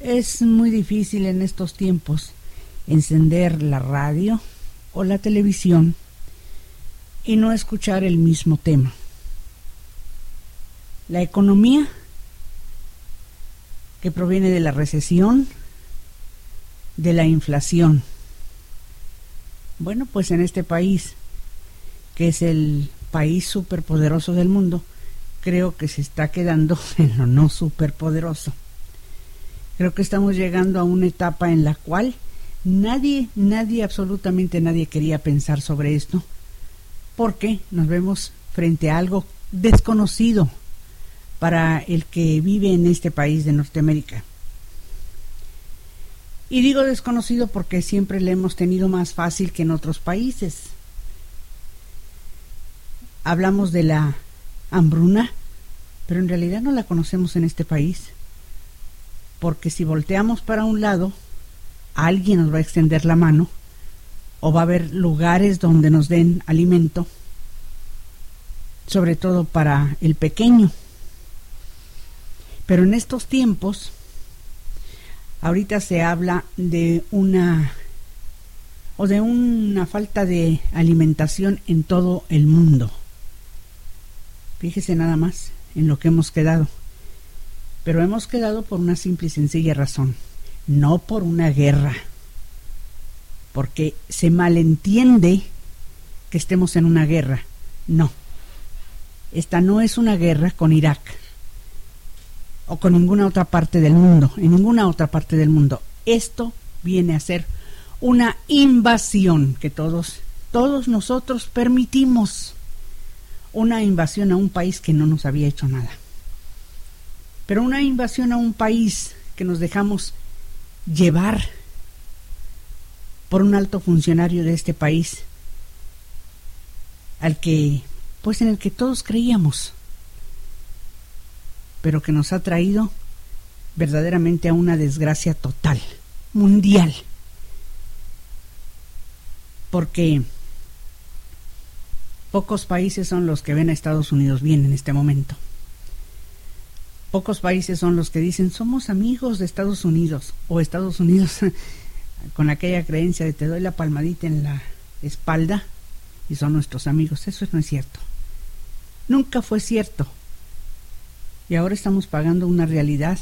Es muy difícil en estos tiempos encender la radio o la televisión y no escuchar el mismo tema. La economía que proviene de la recesión, de la inflación. Bueno, pues en este país, que es el país superpoderoso del mundo, creo que se está quedando en lo no superpoderoso. Creo que estamos llegando a una etapa en la cual nadie, nadie, absolutamente nadie quería pensar sobre esto, porque nos vemos frente a algo desconocido para el que vive en este país de Norteamérica. Y digo desconocido porque siempre le hemos tenido más fácil que en otros países. Hablamos de la hambruna, pero en realidad no la conocemos en este país. Porque si volteamos para un lado, alguien nos va a extender la mano o va a haber lugares donde nos den alimento, sobre todo para el pequeño. Pero en estos tiempos, ahorita se habla de una o de una falta de alimentación en todo el mundo. Fíjese nada más en lo que hemos quedado. Pero hemos quedado por una simple y sencilla razón, no por una guerra. Porque se malentiende que estemos en una guerra. No. Esta no es una guerra con Irak o con ninguna otra parte del mundo, en ninguna otra parte del mundo. Esto viene a ser una invasión que todos, todos nosotros permitimos una invasión a un país que no nos había hecho nada. Pero una invasión a un país que nos dejamos llevar por un alto funcionario de este país al que pues en el que todos creíamos pero que nos ha traído verdaderamente a una desgracia total, mundial. Porque Pocos países son los que ven a Estados Unidos bien en este momento. Pocos países son los que dicen somos amigos de Estados Unidos o Estados Unidos con aquella creencia de te doy la palmadita en la espalda y son nuestros amigos. Eso no es cierto. Nunca fue cierto. Y ahora estamos pagando una realidad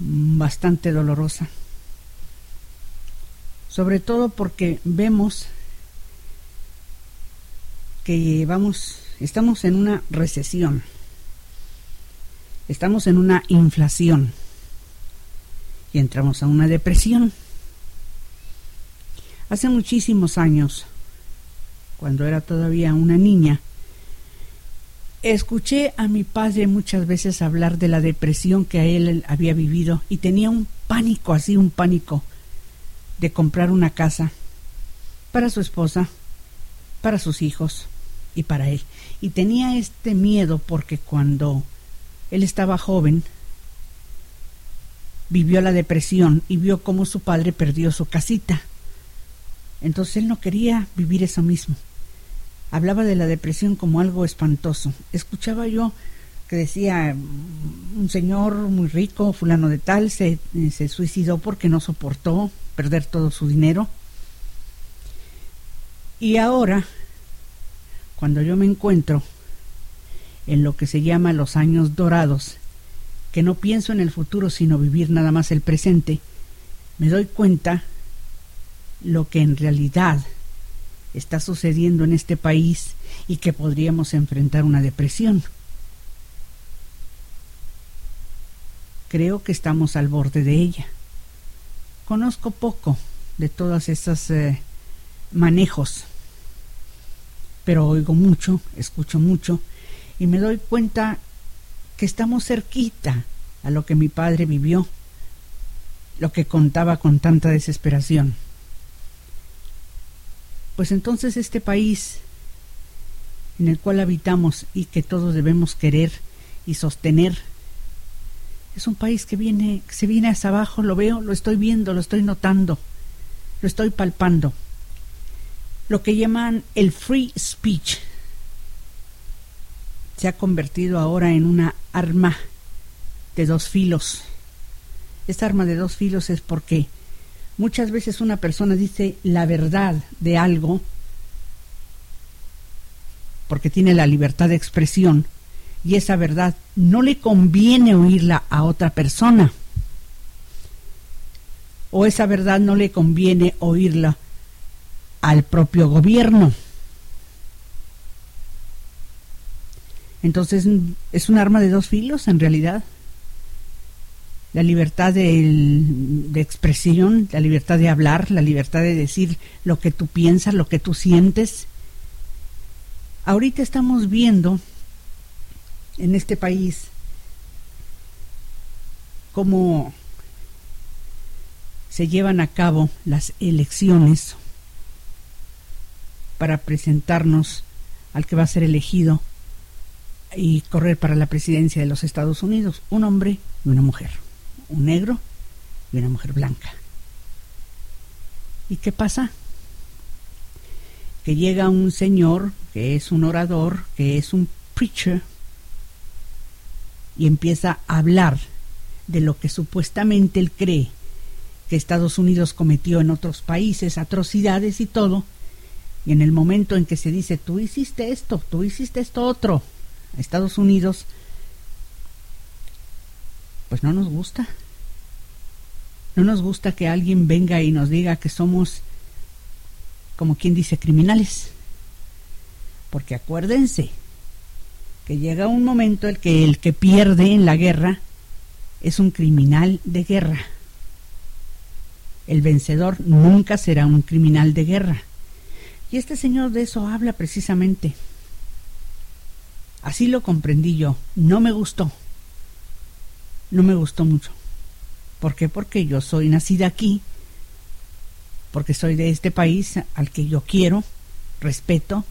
bastante dolorosa. Sobre todo porque vemos que vamos, estamos en una recesión, estamos en una inflación y entramos a una depresión. Hace muchísimos años, cuando era todavía una niña, escuché a mi padre muchas veces hablar de la depresión que a él había vivido y tenía un pánico, así un pánico, de comprar una casa para su esposa, para sus hijos y para él. Y tenía este miedo porque cuando él estaba joven, vivió la depresión y vio cómo su padre perdió su casita. Entonces él no quería vivir eso mismo. Hablaba de la depresión como algo espantoso. Escuchaba yo que decía un señor muy rico, fulano de tal, se, se suicidó porque no soportó perder todo su dinero. Y ahora cuando yo me encuentro en lo que se llama los años dorados, que no pienso en el futuro sino vivir nada más el presente, me doy cuenta lo que en realidad está sucediendo en este país y que podríamos enfrentar una depresión. Creo que estamos al borde de ella. Conozco poco de todos esos eh, manejos pero oigo mucho, escucho mucho y me doy cuenta que estamos cerquita a lo que mi padre vivió, lo que contaba con tanta desesperación. Pues entonces este país en el cual habitamos y que todos debemos querer y sostener es un país que viene que se viene hacia abajo, lo veo, lo estoy viendo, lo estoy notando, lo estoy palpando lo que llaman el free speech se ha convertido ahora en una arma de dos filos esta arma de dos filos es porque muchas veces una persona dice la verdad de algo porque tiene la libertad de expresión y esa verdad no le conviene oírla a otra persona o esa verdad no le conviene oírla al propio gobierno. Entonces es un arma de dos filos en realidad. La libertad de, expresión, la libertad de hablar, la libertad de decir lo que tú piensas, lo que tú sientes. Ahorita estamos viendo en este país cómo se llevan a cabo las elecciones para presentarnos al que va a ser elegido y correr para la presidencia de los Estados Unidos, un hombre y una mujer, un negro y una mujer blanca. ¿Y qué pasa? Que llega un señor que es un orador, que es un preacher, y empieza a hablar de lo que supuestamente él cree que Estados Unidos cometió en otros países, atrocidades y todo, y en el momento en que se dice, tú hiciste esto, tú hiciste esto otro, a Estados Unidos, pues no nos gusta. No nos gusta que alguien venga y nos diga que somos, como quien dice, criminales. Porque acuérdense que llega un momento en que el que pierde en la guerra es un criminal de guerra. El vencedor nunca será un criminal de guerra. Y este señor de eso habla precisamente. Así lo comprendí yo. No me gustó. No me gustó mucho. ¿Por qué? Porque yo soy nacida aquí, porque soy de este país al que yo quiero, respeto,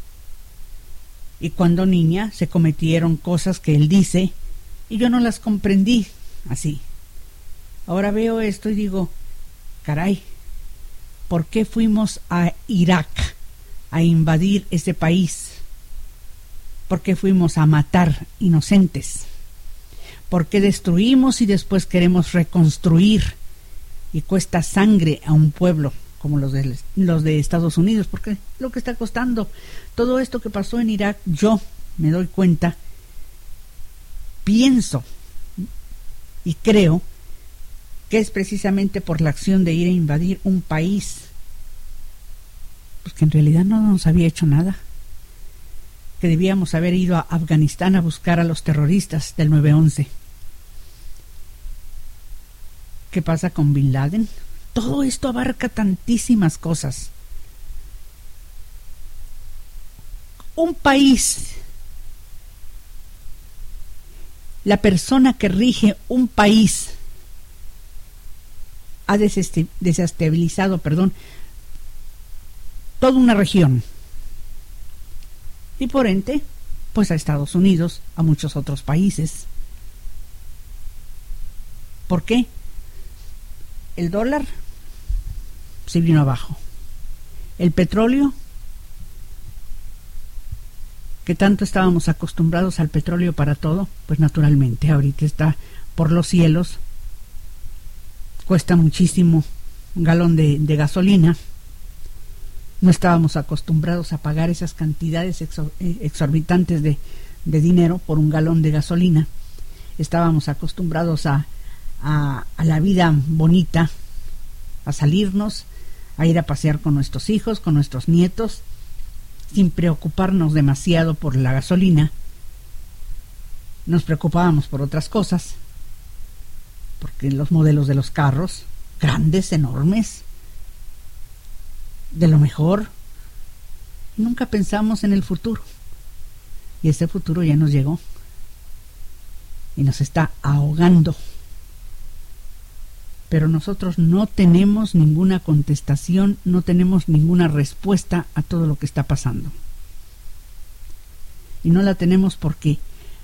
y cuando niña se cometieron cosas que él dice y yo no las comprendí así. Ahora veo esto y digo, caray, ¿por qué fuimos a Irak a invadir ese país? ¿Por qué fuimos a matar inocentes? ¿Por qué destruimos y después queremos reconstruir y cuesta sangre a un pueblo como los de, los de Estados Unidos? Porque lo que está costando todo esto que pasó en Irak, yo me doy cuenta, pienso y creo que es precisamente por la acción de ir a invadir un país, pues que en realidad no nos había hecho nada, que debíamos haber ido a Afganistán a buscar a los terroristas del 9-11. ¿Qué pasa con Bin Laden? Todo esto abarca tantísimas cosas. Un país, la persona que rige un país, ha desestabilizado, perdón, toda una región. Y por ente, pues a Estados Unidos, a muchos otros países. ¿Por qué? El dólar se vino abajo. El petróleo, que tanto estábamos acostumbrados al petróleo para todo, pues naturalmente ahorita está por los cielos cuesta muchísimo un galón de, gasolina. No estábamos acostumbrados a pagar esas cantidades eh, exorbitantes de, dinero por un galón de gasolina. Estábamos acostumbrados a, a, la vida bonita, a salirnos, a ir a pasear con nuestros hijos, con nuestros nietos, sin preocuparnos demasiado por la gasolina. Nos preocupábamos por otras cosas porque los modelos de los carros, grandes, enormes, de lo mejor, nunca pensamos en el futuro. Y ese futuro ya nos llegó y nos está ahogando. Pero nosotros no tenemos ninguna contestación, no tenemos ninguna respuesta a todo lo que está pasando. Y no la tenemos porque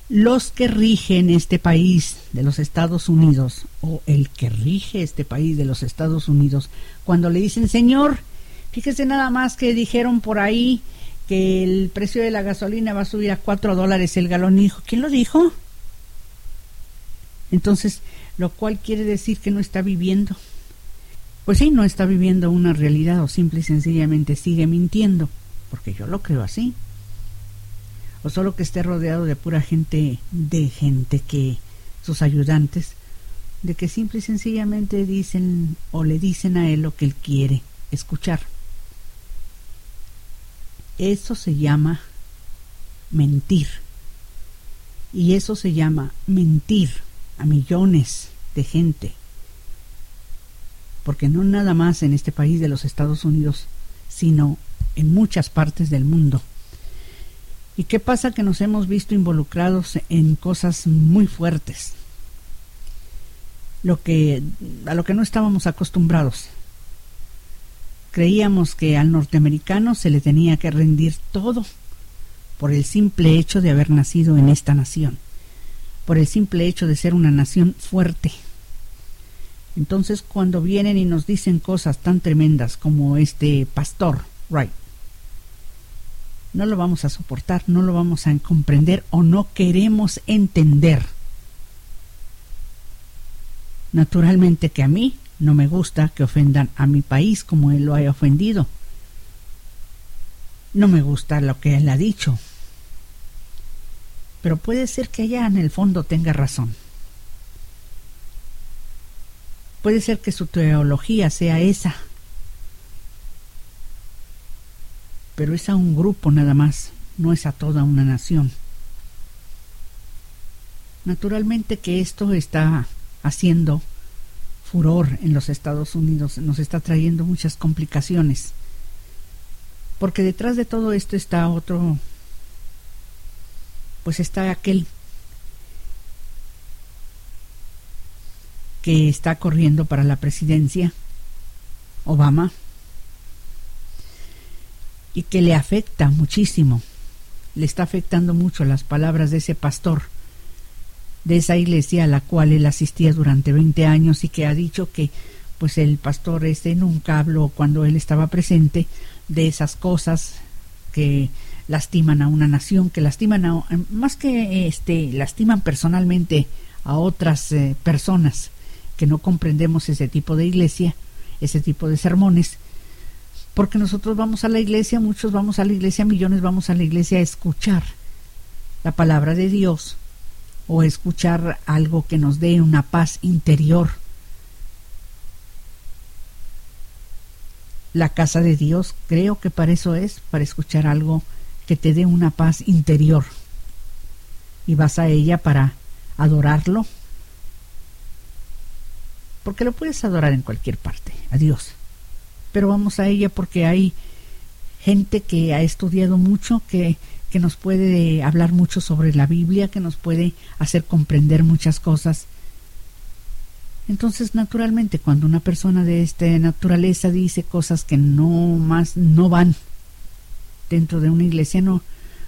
los que rigen este país de los Estados Unidos o el que rige este país de los Estados Unidos, cuando le dicen, señor, fíjese nada más que dijeron por ahí que el precio de la gasolina va a subir a cuatro dólares el galón. Hijo, ¿quién lo dijo? Entonces, lo cual quiere decir que no está viviendo. Pues sí, no está viviendo una realidad o simple y sencillamente sigue mintiendo, porque yo lo creo así. O solo que esté rodeado de pura gente, de gente que sus ayudantes, de que simple y sencillamente dicen o le dicen a él lo que él quiere escuchar. Eso se llama mentir. Y eso se llama mentir a millones de gente. Porque no nada más en este país de los Estados Unidos, sino en muchas partes del mundo. ¿Y qué pasa? Que nos hemos visto involucrados en cosas muy fuertes. Lo que, a lo que no estábamos acostumbrados. Creíamos que al norteamericano se le tenía que rendir todo por el simple hecho de haber nacido en esta nación, por el simple hecho de ser una nación fuerte. Entonces cuando vienen y nos dicen cosas tan tremendas como este pastor, right, no lo vamos a soportar, no lo vamos a comprender o no queremos entender. Naturalmente que a mí no me gusta que ofendan a mi país como él lo haya ofendido. No me gusta lo que él ha dicho. Pero puede ser que allá en el fondo tenga razón. Puede ser que su teología sea esa. Pero es a un grupo nada más, no es a toda una nación. Naturalmente que esto está haciendo furor en los Estados Unidos, nos está trayendo muchas complicaciones. Porque detrás de todo esto está otro, pues está aquel que está corriendo para la presidencia, Obama, y que le afecta muchísimo, le está afectando mucho las palabras de ese pastor de esa iglesia a la cual él asistía durante 20 años y que ha dicho que pues el pastor ese nunca habló cuando él estaba presente de esas cosas que lastiman a una nación, que lastiman a, más que este lastiman personalmente a otras eh, personas que no comprendemos ese tipo de iglesia, ese tipo de sermones, porque nosotros vamos a la iglesia, muchos vamos a la iglesia, millones vamos a la iglesia a escuchar la palabra de Dios o escuchar algo que nos dé una paz interior. La casa de Dios creo que para eso es, para escuchar algo que te dé una paz interior. Y vas a ella para adorarlo. Porque lo puedes adorar en cualquier parte, a Dios. Pero vamos a ella porque hay gente que ha estudiado mucho, que que nos puede hablar mucho sobre la Biblia, que nos puede hacer comprender muchas cosas. Entonces, naturalmente, cuando una persona de esta naturaleza dice cosas que no más no van dentro de una iglesia, no,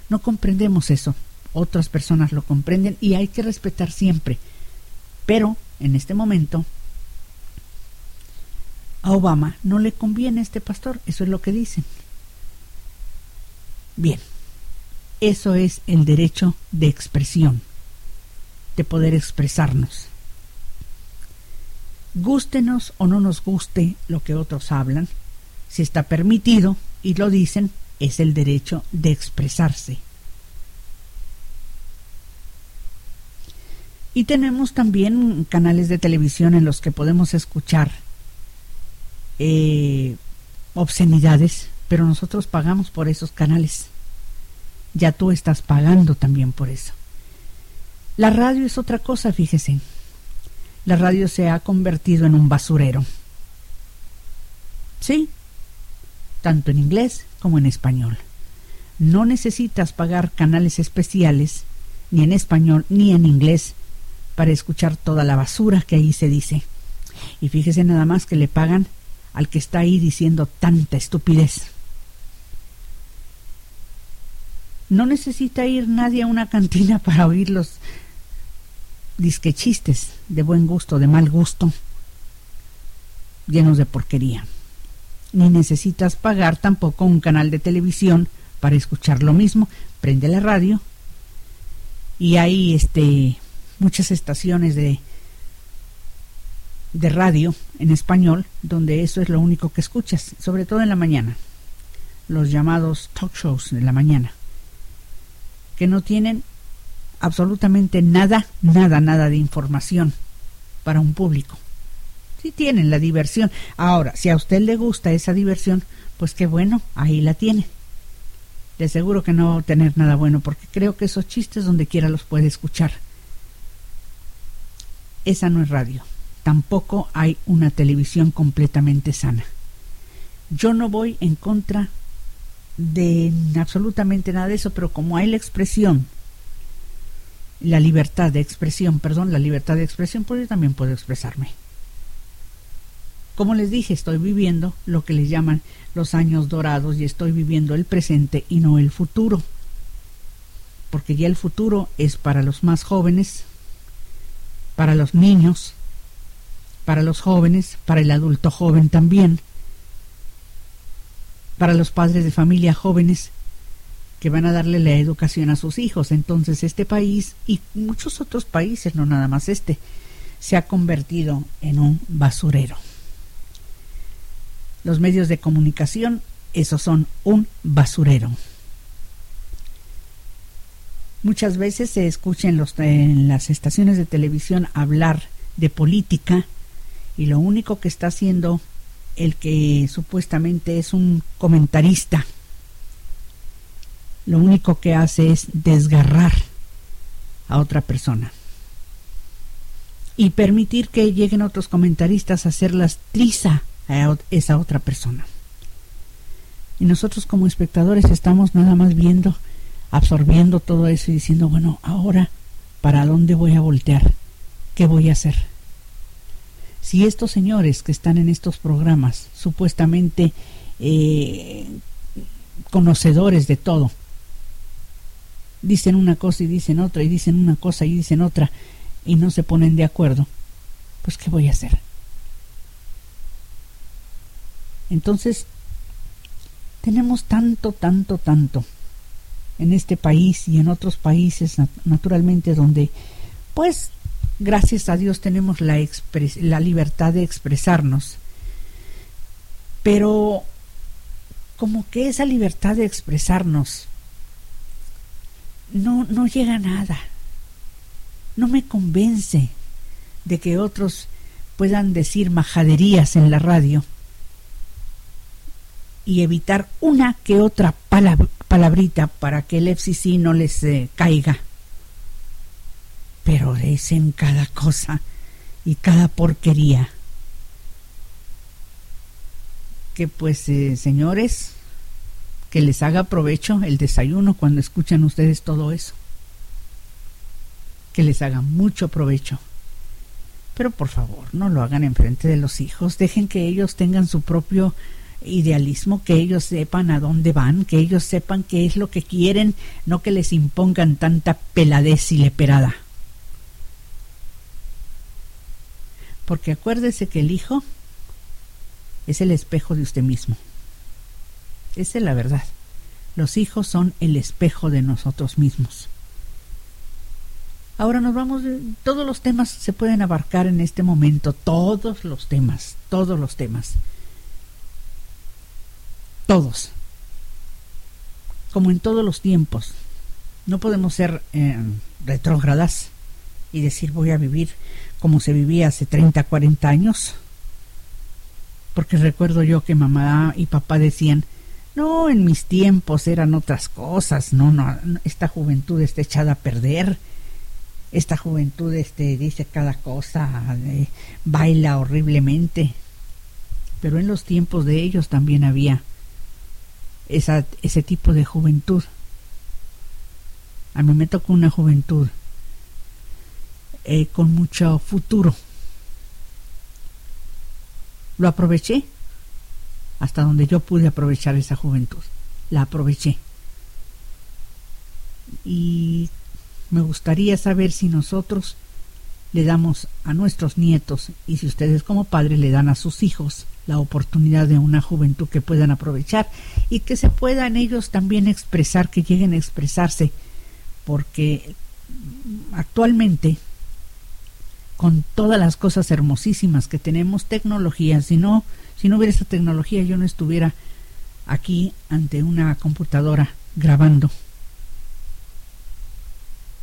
no comprendemos eso. Otras personas lo comprenden y hay que respetar siempre. Pero, en este momento, a Obama no le conviene este pastor, eso es lo que dicen. Bien, eso es el derecho de expresión, de poder expresarnos. Gústenos o no nos guste lo que otros hablan, si está permitido y lo dicen, es el derecho de expresarse. Y tenemos también canales de televisión en los que podemos escuchar eh, obscenidades, pero nosotros pagamos por esos canales ya tú estás pagando también por eso. La radio es otra cosa, fíjese. La radio se ha convertido en un basurero. Sí, tanto en inglés como en español. No necesitas pagar canales especiales, ni en español ni en inglés, para escuchar toda la basura que ahí se dice. Y fíjese nada más que le pagan al que está ahí diciendo tanta estupidez. No necesita ir nadie a una cantina para oír los disque chistes de buen gusto, de mal gusto, llenos de porquería. Ni necesitas pagar tampoco un canal de televisión para escuchar lo mismo. Prende la radio y ahí este muchas estaciones de, de radio en español donde eso es lo único que escuchas, sobre todo en la mañana, los llamados talk shows de la mañana, que no tienen absolutamente nada, nada, nada de información para un público. Sí tienen la diversión. Ahora, si a usted le gusta esa diversión, pues qué bueno, ahí la tiene. De aseguro que no va a tener nada bueno, porque creo que esos chistes donde quiera los puede escuchar. Esa no es radio. Tampoco hay una televisión completamente sana. Yo no voy en contra de absolutamente nada de eso, pero como hay la expresión, la libertad de expresión, perdón, la libertad de expresión, pues yo también puedo expresarme. Como les dije, estoy viviendo lo que les llaman los años dorados y estoy viviendo el presente y no el futuro. Porque ya el futuro es para los más jóvenes, para los niños, para los jóvenes, para el adulto joven también, para los padres de familia jóvenes que van a darle la educación a sus hijos. Entonces este país y muchos otros países, no nada más este, se ha convertido en un basurero. Los medios de comunicación, esos son un basurero. Muchas veces se escucha en, los, en las estaciones de televisión hablar de política y lo único que está haciendo el que supuestamente es un comentarista, lo único que hace es desgarrar a otra persona y permitir que lleguen otros comentaristas a hacerlas triza a esa otra persona. Y nosotros como espectadores estamos nada más viendo, absorbiendo todo eso y diciendo, bueno, ahora, ¿para dónde voy a voltear? ¿Qué voy a hacer? Si estos señores que están en estos programas, supuestamente eh, conocedores de todo, dicen una cosa y dicen otra, y dicen una cosa y dicen otra, y no se ponen de acuerdo, pues ¿qué voy a hacer? Entonces, tenemos tanto, tanto, tanto en este país y en otros países, naturalmente, donde, pues, gracias a Dios tenemos la, libertad de expresarnos. Pero como que esa libertad de expresarnos no, no llega a nada. No me convence de que otros puedan decir majaderías en la radio y evitar una que otra palabrita para que el FCC no les eh, caiga. Pero dicen cada cosa y cada porquería. Que pues, eh, señores, que les haga provecho el desayuno cuando escuchan ustedes todo eso. Que les haga mucho provecho. Pero por favor, no lo hagan enfrente de los hijos, dejen que ellos tengan su propio idealismo, que ellos sepan a dónde van, que ellos sepan qué es lo que quieren, no que les impongan tanta peladez y leperada. Porque acuérdese que el hijo es el espejo de usted mismo. Esa es la verdad. Los hijos son el espejo de nosotros mismos. Ahora nos vamos, todos los temas se pueden abarcar en este momento, todos los temas, todos los temas todos, como en todos los tiempos. No podemos ser eh, retrógradas y decir voy a vivir como se vivía hace 30, 40 años. Porque recuerdo yo que mamá y papá decían, no, en mis tiempos eran otras cosas, no, no, esta juventud está echada a perder, esta juventud este, dice cada cosa, eh, baila horriblemente. Pero en los tiempos de ellos también había esa, ese tipo de juventud. A mí me tocó una juventud eh, con mucho futuro. Lo aproveché hasta donde yo pude aprovechar esa juventud. La aproveché. Y me gustaría saber si nosotros le damos a nuestros nietos y si ustedes como padres le dan a sus hijos la oportunidad de una juventud que puedan aprovechar y que se puedan ellos también expresar, que lleguen a expresarse, porque actualmente con todas las cosas hermosísimas que tenemos, tecnología. Si no, si no hubiera esta tecnología, yo no estuviera aquí ante una computadora grabando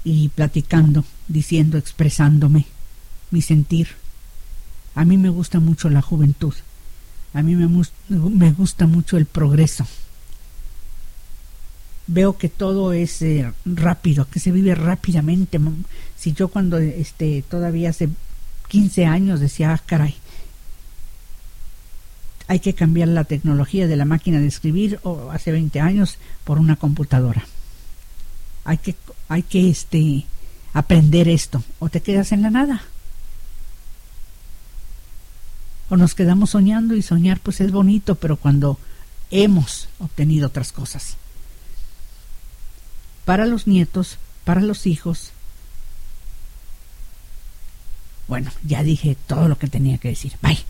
y platicando, diciendo, expresándome mi sentir. A mí me gusta mucho la juventud. A mí me, me gusta mucho el progreso. Veo que todo es eh, rápido, que se vive rápidamente. Si yo cuando este todavía hace 15 años decía, ah, caray, hay que cambiar la tecnología de la máquina de escribir o hace 20 años por una computadora. Hay que hay que este aprender esto o te quedas en la nada. O nos quedamos soñando y soñar pues es bonito, pero cuando hemos obtenido otras cosas. Para los nietos, para los hijos. Bueno, ya dije todo lo que tenía que decir. Bye.